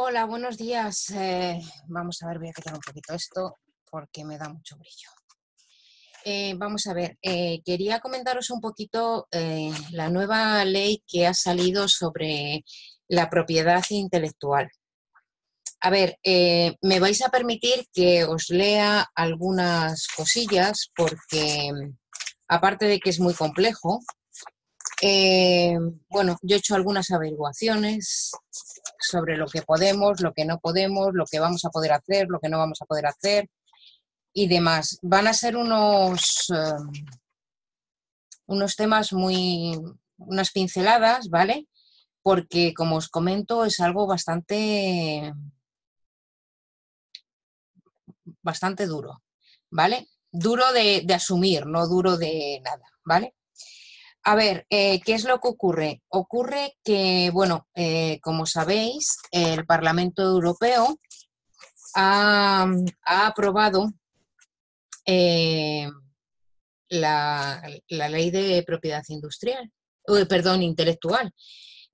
Hola, buenos días. Eh, vamos a ver, voy a quitar un poquito esto porque me da mucho brillo. Eh, vamos a ver, eh, quería comentaros un poquito la nueva ley que ha salido sobre la propiedad intelectual. A ver, me vais a permitir que os lea algunas cosillas porque, aparte de que es muy complejo, bueno, yo he hecho algunas averiguaciones sobre lo que podemos, lo que no podemos, lo que vamos a poder hacer, lo que no vamos a poder hacer y demás. Van a ser unos, eh, unos temas muy, unas pinceladas, ¿vale? Porque, como os comento, es algo bastante, bastante duro, ¿vale? Duro de asumir, no duro de nada, ¿vale? A ver, eh, ¿qué es lo que ocurre? Ocurre que, bueno, eh, como sabéis, el Parlamento Europeo ha, aprobado eh, la, ley de propiedad industrial, perdón, intelectual.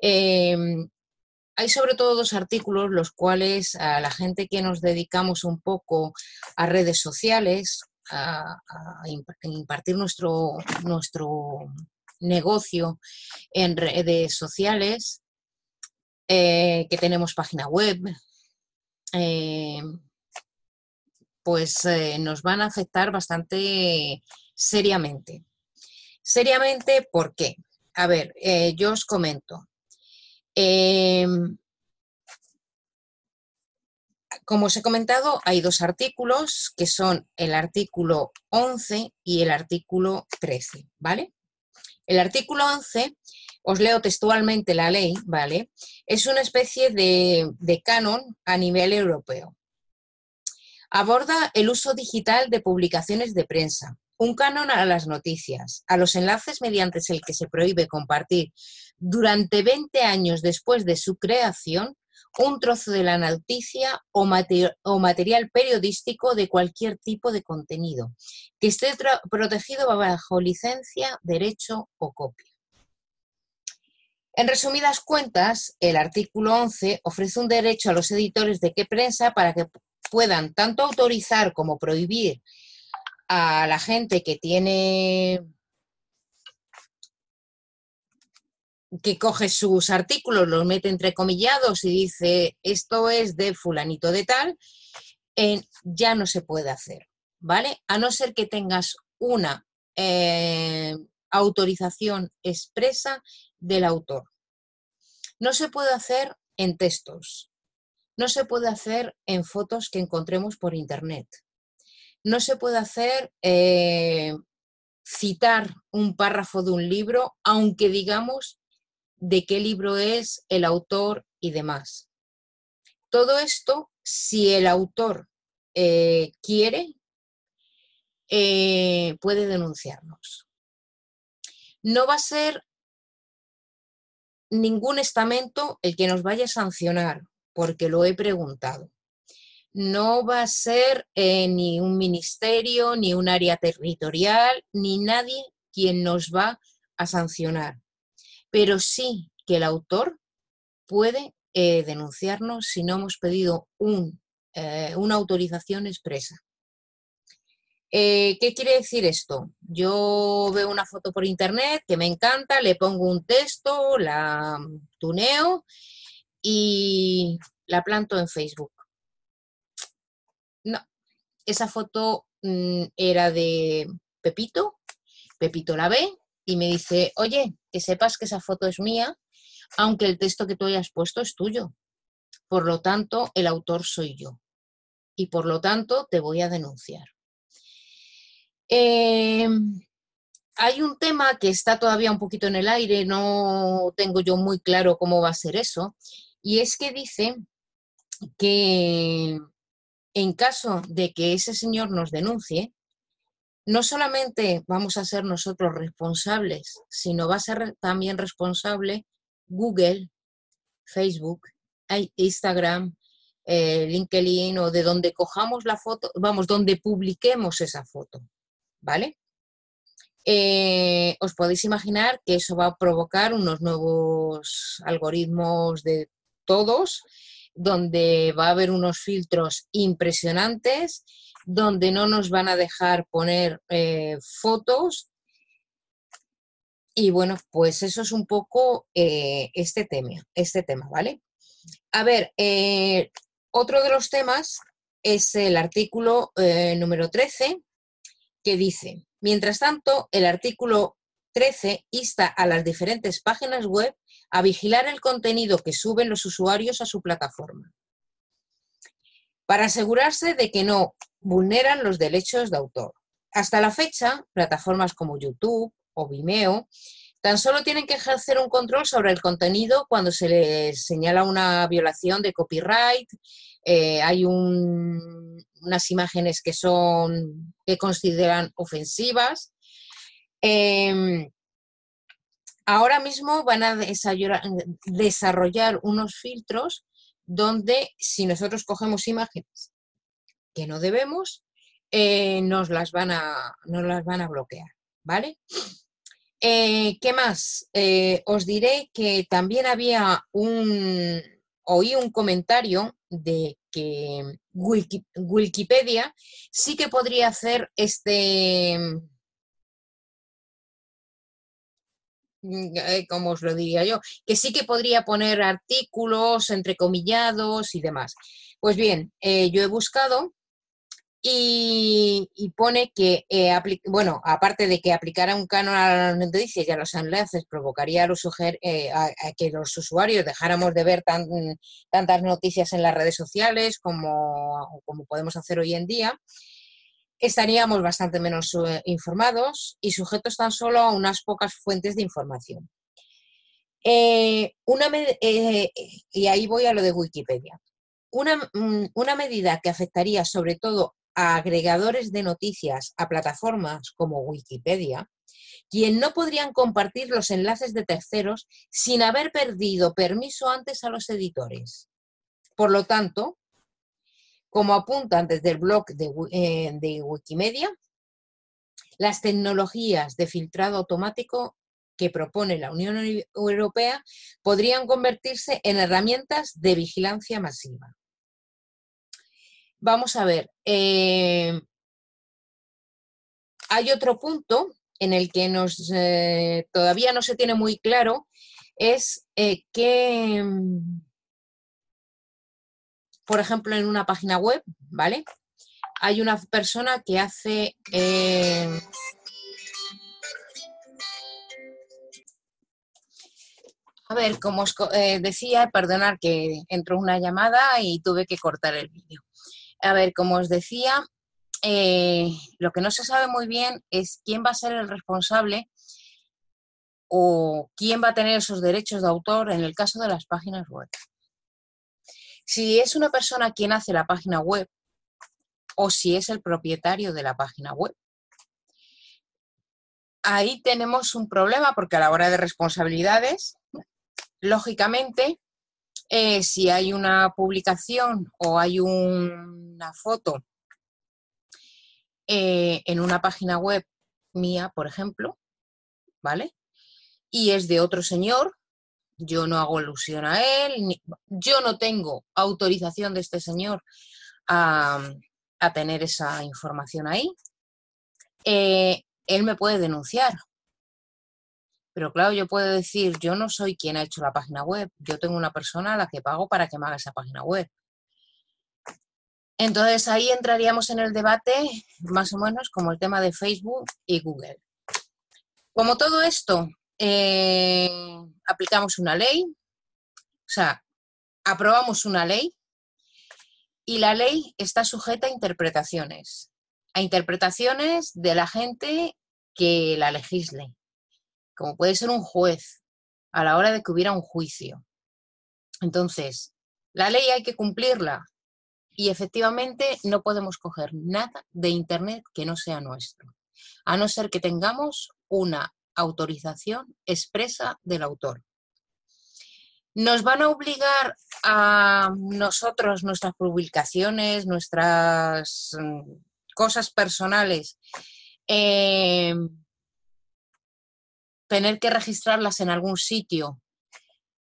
hay sobre todo dos artículos, los cuales a la gente que nos dedicamos un poco a redes sociales, a, a impartir nuestro, nuestro negocio en redes sociales, eh, que tenemos página web, eh, pues eh, nos van a afectar bastante seriamente. Seriamente, ¿por qué? A ver, yo os comento. Em, como os he comentado, hay dos artículos que son el artículo 11 y el artículo 13, ¿vale? El artículo 11, os leo textualmente la ley, ¿vale? Es una especie de, canon a nivel europeo. Aborda el uso digital de publicaciones de prensa, un canon a las noticias, a los enlaces mediante el que se prohíbe compartir durante 20 años después de su creación un trozo de la noticia o, material periodístico de cualquier tipo de contenido, que esté protegido bajo licencia, derecho o copia. En resumidas cuentas, el artículo 11 ofrece un derecho a los editores de qué prensa para que puedan tanto autorizar como prohibir a la gente que tiene que coge sus artículos, los mete entrecomillados y dice esto es de fulanito de tal, ya no se puede hacer, ¿vale? A no ser que tengas una eh, autorización expresa del autor. No se puede hacer en textos, no se puede hacer en fotos que encontremos por internet, no se puede hacer eh, citar un párrafo de un libro, aunque digamos de qué libro es, el autor y demás. Todo esto, si el autor eh, quiere, eh, puede denunciarnos. No va a ser ningún estamento el que nos vaya a sancionar, porque lo he preguntado. No va a ser eh, ni un ministerio, ni un área territorial, ni nadie quien nos va a sancionar pero sí que el autor puede eh, denunciarnos si no hemos pedido eh, una autorización expresa. Eh, ¿Qué quiere decir esto? Yo veo una foto por internet que me encanta, le pongo un texto, la tuneo y la planto en Facebook. No, esa foto mm, era de Pepito, Pepito la ve, y me dice, oye, que sepas que esa foto es mía, aunque el texto que tú hayas puesto es tuyo. Por lo tanto, el autor soy yo. Y por lo tanto, te voy a denunciar. Em, hay un tema que está todavía un poquito en el aire, no tengo yo muy claro cómo va a ser eso, y es que dice que en caso de que ese señor nos denuncie, no solamente vamos a ser nosotros responsables, sino va a ser también responsable Google, Facebook, Instagram, eh, LinkedIn o de donde cojamos la foto, vamos, donde publiquemos esa foto, ¿vale? Eh, os podéis imaginar que eso va a provocar unos nuevos algoritmos de todos donde va a haber unos filtros impresionantes, donde no nos van a dejar poner eh, fotos. Y bueno, pues eso es un poco eh, este tema, este tema, ¿vale? A ver, eh, otro de los temas es el artículo número 13, que dice, mientras tanto, el artículo 13 insta a las diferentes páginas web a vigilar el contenido que suben los usuarios a su plataforma para asegurarse de que no vulneran los derechos de autor. Hasta la fecha, plataformas como YouTube o Vimeo tan solo tienen que ejercer un control sobre el contenido cuando se les señala una violación de copyright, eh, hay unas imágenes que son que consideran ofensivas. Em, ahora mismo van a desarrollar unos filtros donde si nosotros cogemos imágenes que no debemos, eh, nos, las van a, las van a bloquear, ¿vale? Eh, ¿Qué más? Eh, os diré que también había un, oí un comentario de que Wikipedia sí que podría hacer este, como os lo diría yo, que sí que podría poner artículos entrecomillados y demás. Pues bien, eh, yo he buscado y, pone que, eh, bueno, aparte de que aplicara un canon a las noticias y a los enlaces provocaría a, los, que los usuarios dejáramos de ver tantas noticias en las redes sociales como podemos hacer hoy en día, estaríamos bastante menos eh, informados y sujetos tan solo a unas pocas fuentes de información. Eh, eh, y ahí voy a lo de Wikipedia. Una, mm, una, medida que afectaría sobre todo a agregadores de noticias a plataformas como Wikipedia, quien no podrían compartir los enlaces de terceros sin haber perdido permiso antes a los editores. Por lo tanto, como apuntan desde el blog eh, de, Wikimedia, las tecnologías de filtrado automático que propone la Unión Europea podrían convertirse en herramientas de vigilancia masiva. Vamos a ver, eh, hay otro punto en el que eh, todavía no se tiene muy claro, es que por ejemplo, en una página web, ¿vale? Hay una persona que hace... Eh, a ver, como os eh, decía, perdonar que entró una llamada y tuve que cortar el vídeo. A ver, como os decía, eh, lo que no se sabe muy bien es quién va a ser el responsable o quién va a tener esos derechos de autor en el caso de las páginas web. Si es una persona quien hace la página web o si es el propietario de la página web. Ahí tenemos un problema porque a la hora de responsabilidades, lógicamente, eh, si hay una publicación o hay una foto eh, en una página web mía, por ejemplo, ¿vale? Y es de otro señor, yo no hago alusión a él, yo no tengo autorización de este señor a, tener esa información ahí. Eh, él me puede denunciar. Pero claro, yo puedo decir, yo no soy quien ha hecho la página web, yo tengo una persona a la que pago para que me haga esa página web. Entonces ahí entraríamos en el debate más o menos como el tema de Facebook y Google. Como todo esto eh, aplicamos una ley, o sea, aprobamos una ley y la ley está sujeta a interpretaciones, a interpretaciones de la gente que la legisle, como puede ser un juez a la hora de que hubiera un juicio. Entonces, la ley hay que cumplirla y efectivamente no podemos coger nada de Internet que no sea nuestro, a no ser que tengamos una autorización expresa del autor. Nos van a obligar a nosotros, nuestras publicaciones, nuestras mm, cosas personales, em, tener que registrarlas en algún sitio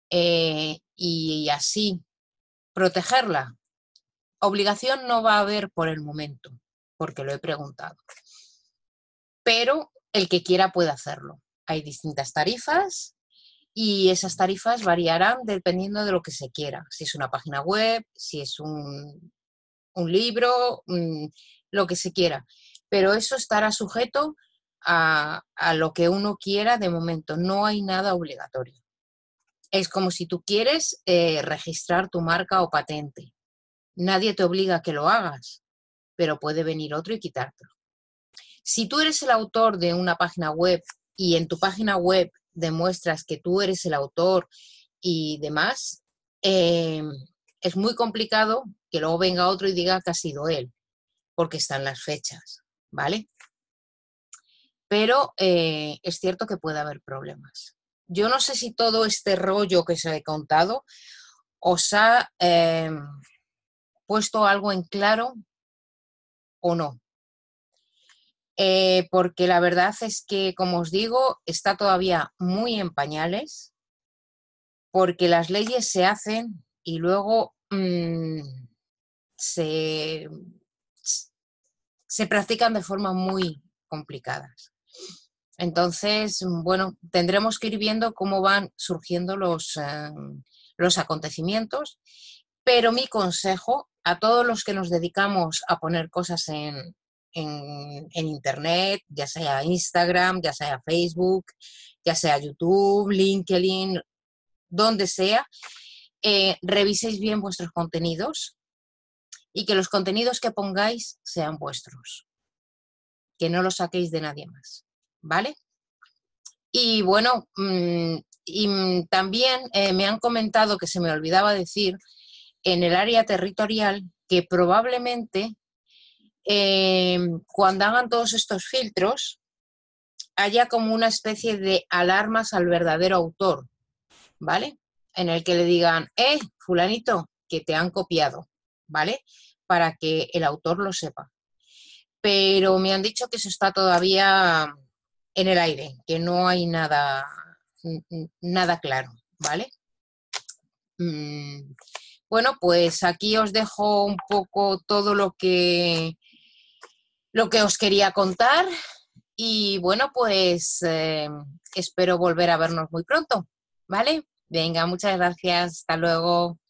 eh, y así protegerla. Obligación no va a haber por el momento, porque lo he preguntado. Pero el que quiera puede hacerlo. Hay distintas tarifas y esas tarifas variarán dependiendo de lo que se quiera. Si es una página web, si es un, libro, mm, lo que se quiera. Pero eso estará sujeto a, lo que uno quiera de momento. No hay nada obligatorio. Es como si tú quieres eh, registrar tu marca o patente. Nadie te obliga a que lo hagas, pero puede venir otro y quitártelo. Si tú eres el autor de una página web y en tu página web demuestras que tú eres el autor y demás, em, es muy complicado que luego venga otro y diga que ha sido él, porque están las fechas, ¿vale? Pero eh, es cierto que puede haber problemas. Yo no sé si todo este rollo que se ha contado os ha em, puesto algo en claro o no. Eh, porque la verdad es que, como os digo, está todavía muy en pañales, porque las leyes se hacen y luego mm, se, se practican de forma muy complicadas. Entonces, bueno, tendremos que ir viendo cómo van surgiendo los, eh, los acontecimientos, pero mi consejo a todos los que nos dedicamos a poner cosas en, en, Internet, ya sea Instagram, ya sea Facebook, ya sea YouTube, LinkedIn, donde sea, eh, reviséis bien vuestros contenidos y que los contenidos que pongáis sean vuestros, que no los saquéis de nadie más, ¿vale? Y bueno, mm, y también eh, me han comentado que se me olvidaba decir en el área territorial que probablemente Em, cuando hagan todos estos filtros, haya como una especie de alarmas al verdadero autor, ¿vale? En el que le digan, eh, fulanito, que te han copiado, ¿vale? Para que el autor lo sepa. Pero me han dicho que eso está todavía en el aire, que no hay nada, nada claro, ¿vale? Mm, bueno, pues aquí os dejo un poco todo lo que lo que os quería contar y bueno, pues eh, espero volver a vernos muy pronto, ¿vale? Venga, muchas gracias, hasta luego.